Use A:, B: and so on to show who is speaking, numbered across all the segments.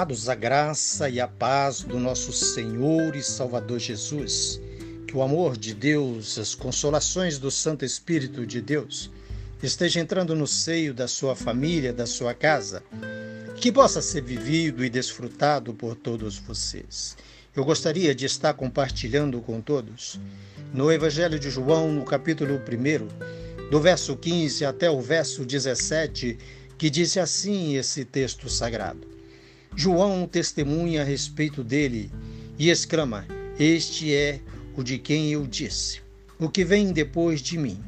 A: Amados, a graça e a paz do nosso Senhor e Salvador Jesus, que o amor de Deus, as consolações do Santo Espírito de Deus, esteja entrando no seio da sua família, da sua casa, que possa ser vivido e desfrutado por todos vocês. Eu gostaria de estar compartilhando com todos no Evangelho de João, no capítulo 1, do verso 15 até o verso 17, que diz assim esse texto sagrado. João testemunha a respeito dele e exclama: Este é o de quem eu disse. O que vem depois de mim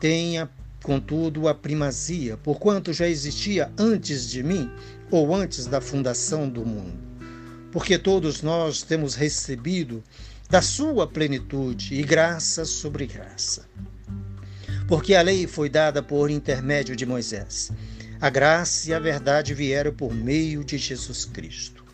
A: tenha, contudo, a primazia, porquanto já existia antes de mim ou antes da fundação do mundo. Porque todos nós temos recebido da sua plenitude e graça sobre graça. Porque a lei foi dada por intermédio de Moisés a graça e a verdade vieram por meio de Jesus Cristo.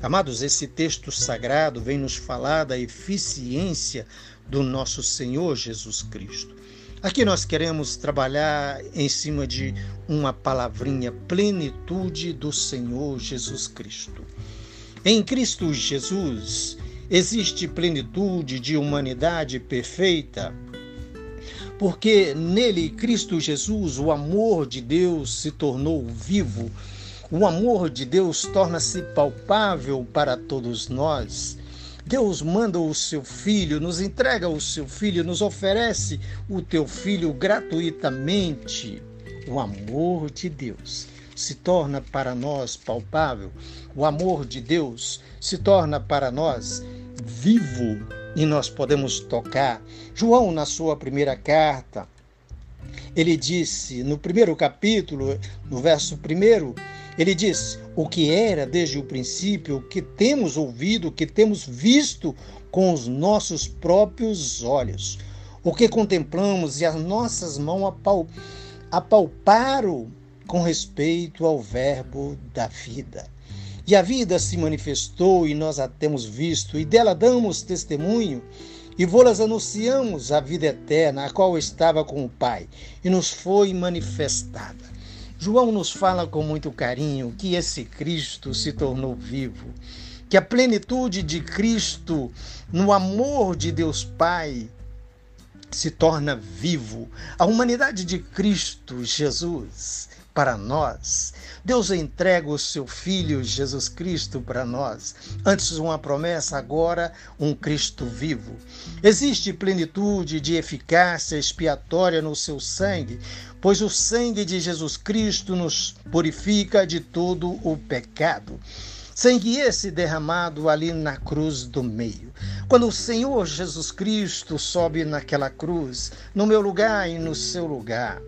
A: Amados, esse texto sagrado vem nos falar da eficiência do nosso Senhor Jesus Cristo. Aqui nós queremos trabalhar em cima de uma palavrinha, plenitude do Senhor Jesus Cristo. Em Cristo Jesus existe plenitude de humanidade perfeita, porque nele, Cristo Jesus, o amor de Deus se tornou vivo, o amor de Deus torna-se palpável para todos nós. Deus manda o seu filho, nos entrega o seu filho, nos oferece o teu filho gratuitamente. O amor de Deus se torna para nós palpável, o amor de Deus se torna para nós vivo e nós podemos tocar. João, na sua primeira carta, ele disse, no primeiro capítulo, no verso primeiro, ele diz: O que era desde o princípio, o que temos ouvido, o que temos visto com os nossos próprios olhos, o que contemplamos e as nossas mãos apalparam com respeito ao Verbo da vida. E a vida se manifestou e nós a temos visto, e dela damos testemunho, e vô-las anunciamos a vida eterna, a qual estava com o Pai, e nos foi manifestada. João nos fala com muito carinho que esse Cristo se tornou vivo, que a plenitude de Cristo, no amor de Deus Pai, se torna vivo. A humanidade de Cristo Jesus para nós. Deus entrega o seu Filho Jesus Cristo para nós. Antes uma promessa, agora um Cristo vivo. Existe plenitude de eficácia expiatória no seu sangue, pois o sangue de Jesus Cristo nos purifica de todo o pecado. Sangue esse derramado ali na cruz do meio. Quando o Senhor Jesus Cristo sobe naquela cruz, no meu lugar e no seu lugar,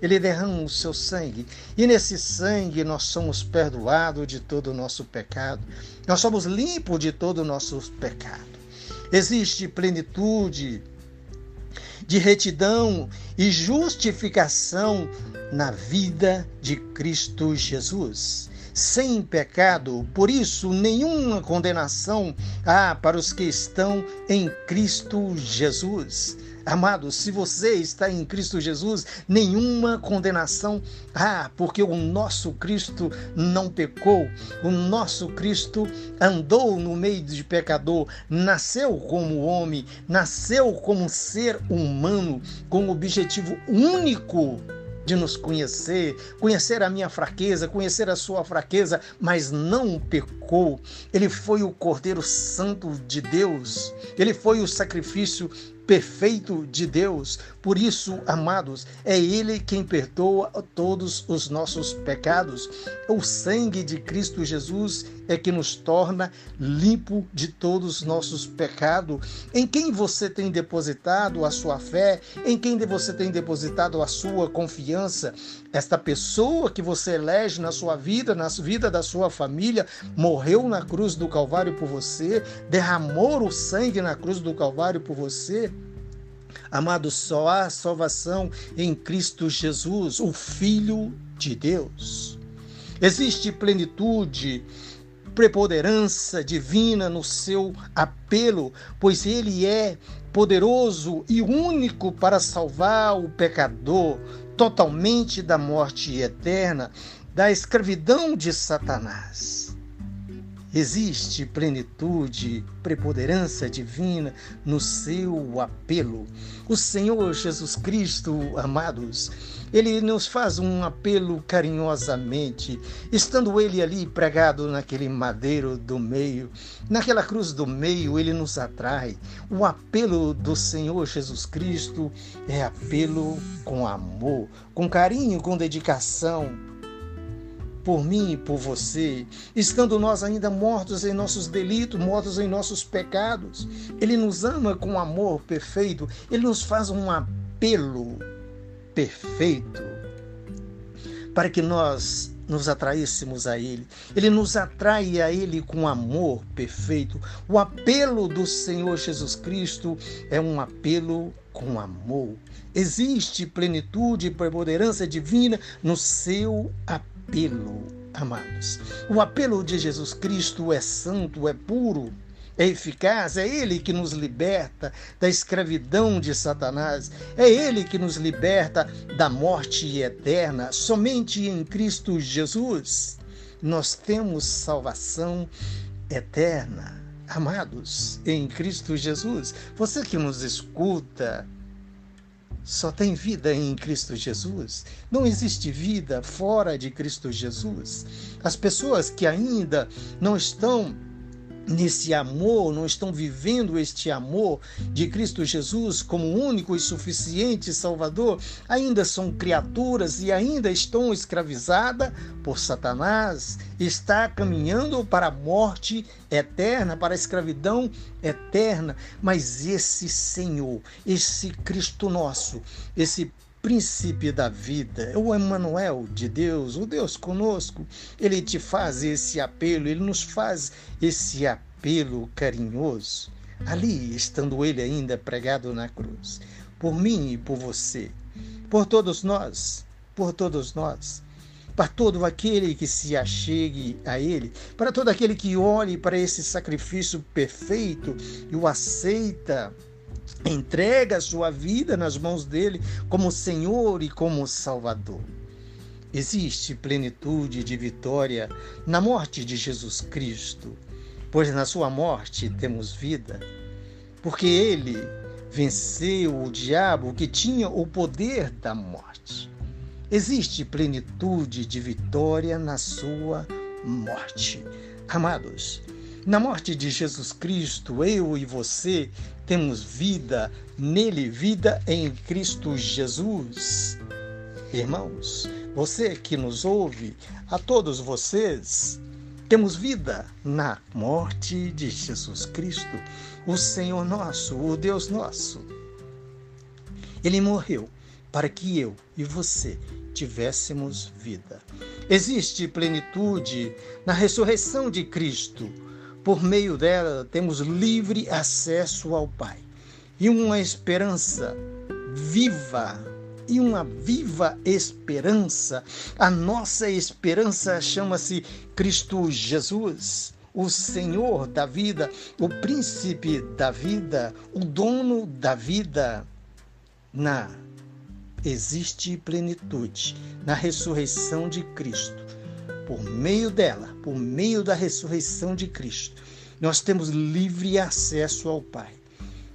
A: ele derrama o seu sangue, e nesse sangue nós somos perdoados de todo o nosso pecado, nós somos limpos de todo o nosso pecado. Existe plenitude de retidão e justificação na vida de Cristo Jesus. Sem pecado, por isso nenhuma condenação há para os que estão em Cristo Jesus. Amados, se você está em Cristo Jesus, nenhuma condenação. Há, porque o nosso Cristo não pecou, o nosso Cristo andou no meio de pecador, nasceu como homem, nasceu como ser humano, com o objetivo único de nos conhecer, conhecer a minha fraqueza, conhecer a sua fraqueza, mas não pecou. Ele foi o Cordeiro Santo de Deus, ele foi o sacrifício perfeito de Deus. Por isso, amados, é Ele quem perdoa todos os nossos pecados. O sangue de Cristo Jesus é que nos torna limpo de todos os nossos pecados. Em quem você tem depositado a sua fé, em quem você tem depositado a sua confiança, esta pessoa que você elege na sua vida, na vida da sua família, morreu na cruz do Calvário por você, derramou o sangue na cruz do Calvário por você. Amado, só há salvação em Cristo Jesus, o Filho de Deus. Existe plenitude, preponderância divina no seu apelo, pois ele é poderoso e único para salvar o pecador totalmente da morte eterna, da escravidão de Satanás. Existe plenitude, preponderância divina no seu apelo. O Senhor Jesus Cristo, amados, ele nos faz um apelo carinhosamente, estando ele ali pregado naquele madeiro do meio, naquela cruz do meio, ele nos atrai. O apelo do Senhor Jesus Cristo é apelo com amor, com carinho, com dedicação por mim e por você, estando nós ainda mortos em nossos delitos, mortos em nossos pecados. Ele nos ama com amor perfeito, ele nos faz um apelo perfeito para que nós nos atraíssemos a Ele. Ele nos atrai a Ele com amor perfeito. O apelo do Senhor Jesus Cristo é um apelo com amor. Existe plenitude e preponderância divina no seu apelo apelo, amados. O apelo de Jesus Cristo é santo, é puro, é eficaz, é Ele que nos liberta da escravidão de Satanás, é Ele que nos liberta da morte eterna. Somente em Cristo Jesus nós temos salvação eterna. Amados, em Cristo Jesus, você que nos escuta, só tem vida em Cristo Jesus. Não existe vida fora de Cristo Jesus. As pessoas que ainda não estão nesse amor, não estão vivendo este amor de Cristo Jesus como único e suficiente Salvador, ainda são criaturas e ainda estão escravizadas por Satanás, está caminhando para a morte eterna, para a escravidão eterna. Mas esse Senhor, esse Cristo nosso, esse príncipe da vida, o Emmanuel de Deus, o Deus conosco, ele te faz esse apelo, ele nos faz esse apelo carinhoso, ali estando ele ainda pregado na cruz, por mim e por você, por todos nós, por todos nós para todo aquele que se achegue a Ele, para todo aquele que olhe para esse sacrifício perfeito e o aceita entrega a sua vida nas mãos dele como Senhor e como Salvador. Existe plenitude de vitória na morte de Jesus Cristo, pois na sua morte temos vida, porque ele venceu o diabo que tinha o poder da morte. Existe plenitude de vitória na sua morte. Amados, na morte de Jesus Cristo, eu e você temos vida nele, vida em Cristo Jesus. Irmãos, você que nos ouve, a todos vocês, temos vida na morte de Jesus Cristo, o Senhor nosso, o Deus nosso. Ele morreu para que eu e você tivéssemos vida. Existe plenitude na ressurreição de Cristo por meio dela, temos livre acesso ao Pai e uma esperança viva e uma viva esperança. A nossa esperança chama-se Cristo Jesus, o Senhor da vida, o príncipe da vida, o dono da vida. Na existe plenitude na ressurreição de Cristo por meio dela, por meio da ressurreição de Cristo, nós temos livre acesso ao Pai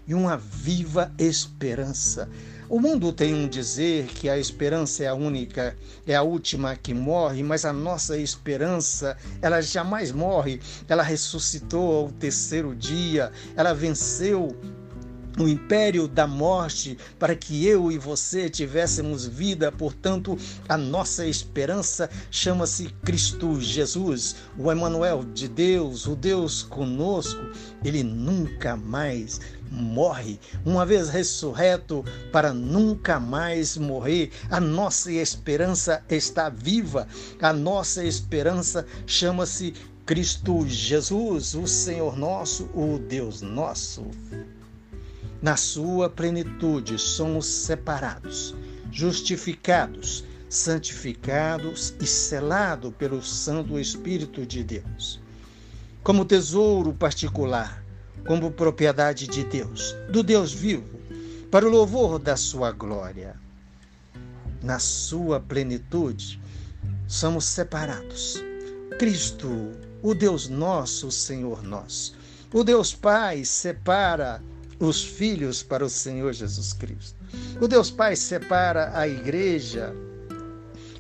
A: e uma viva esperança. O mundo tem um dizer que a esperança é a única, é a última que morre, mas a nossa esperança, ela jamais morre. Ela ressuscitou ao terceiro dia, ela venceu o império da morte, para que eu e você tivéssemos vida. Portanto, a nossa esperança chama-se Cristo Jesus, o Emanuel de Deus, o Deus conosco. Ele nunca mais morre, uma vez ressurreto para nunca mais morrer. A nossa esperança está viva. A nossa esperança chama-se Cristo Jesus, o Senhor nosso, o Deus nosso. Na sua plenitude somos separados, justificados, santificados e selados pelo Santo Espírito de Deus. Como tesouro particular, como propriedade de Deus, do Deus vivo, para o louvor da sua glória. Na sua plenitude, somos separados. Cristo o Deus nosso, o Senhor nosso. O Deus Pai separa os filhos para o Senhor Jesus Cristo. O Deus Pai separa a igreja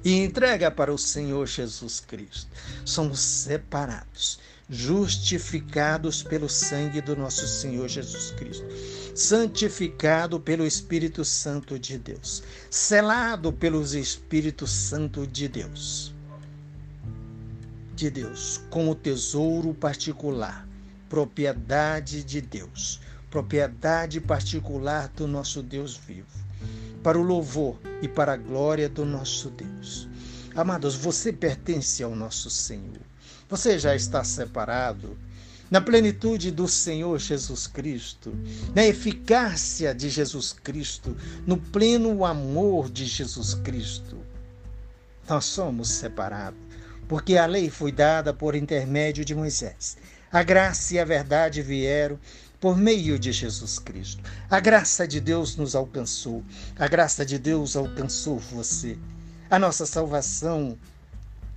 A: e entrega para o Senhor Jesus Cristo. Somos separados, justificados pelo sangue do nosso Senhor Jesus Cristo, santificado pelo Espírito Santo de Deus, selado pelos Espírito Santo de Deus. De Deus, com o tesouro particular propriedade de Deus, propriedade particular do nosso Deus vivo, para o louvor e para a glória do nosso Deus. Amados, você pertence ao nosso Senhor. Você já está separado na plenitude do Senhor Jesus Cristo, na eficácia de Jesus Cristo, no pleno amor de Jesus Cristo. Nós somos separados, porque a lei foi dada por intermédio de Moisés. A graça e a verdade vieram por meio de Jesus Cristo. A graça de Deus nos alcançou. A graça de Deus alcançou você. A nossa salvação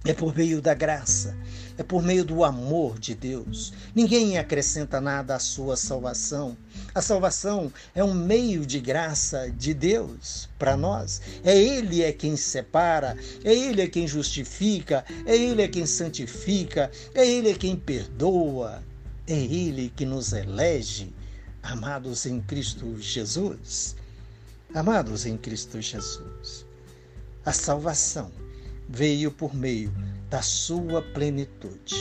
A: é por meio da graça, é por meio do amor de Deus. Ninguém acrescenta nada à sua salvação. A salvação é um meio de graça de Deus para nós. É Ele é quem separa, é Ele é quem justifica, é Ele é quem santifica, é Ele é quem perdoa, é Ele que nos elege, amados em Cristo Jesus. Amados em Cristo Jesus. A salvação veio por meio da sua plenitude,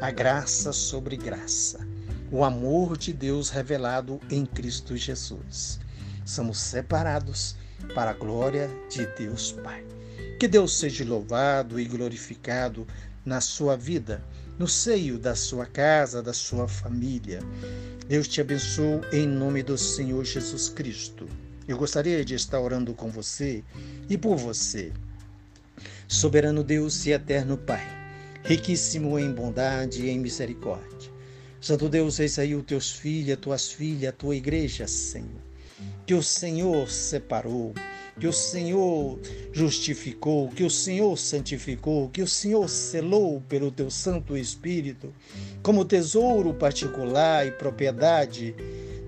A: a graça sobre graça, o amor de Deus revelado em Cristo Jesus. Somos separados para a glória de Deus Pai. Que Deus seja louvado e glorificado na sua vida, no seio da sua casa, da sua família. Deus te abençoe em nome do Senhor Jesus Cristo. Eu gostaria de estar orando com você e por você. Soberano Deus e eterno Pai, riquíssimo em bondade e em misericórdia. Santo Deus, eis aí os teus filhos, as tuas filhas, a tua igreja, Senhor. Que o Senhor separou, que o Senhor justificou, que o Senhor santificou, que o Senhor selou pelo teu Santo Espírito, como tesouro particular e propriedade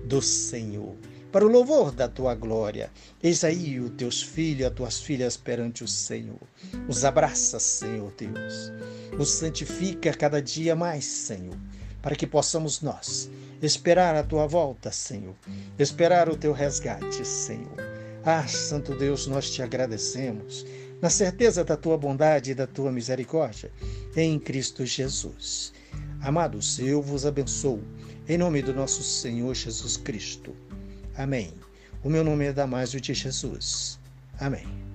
A: do Senhor para o louvor da tua glória. Eis aí os teus filhos, as tuas filhas perante o Senhor. Os abraça, Senhor Deus. Os santifica cada dia mais, Senhor, para que possamos nós esperar a tua volta, Senhor. Esperar o teu resgate, Senhor. Ah, Santo Deus, nós te agradecemos na certeza da tua bondade e da tua misericórdia em Cristo Jesus. Amados, eu vos abençoo em nome do nosso Senhor Jesus Cristo. Amém. O meu nome é Damásio de Jesus. Amém.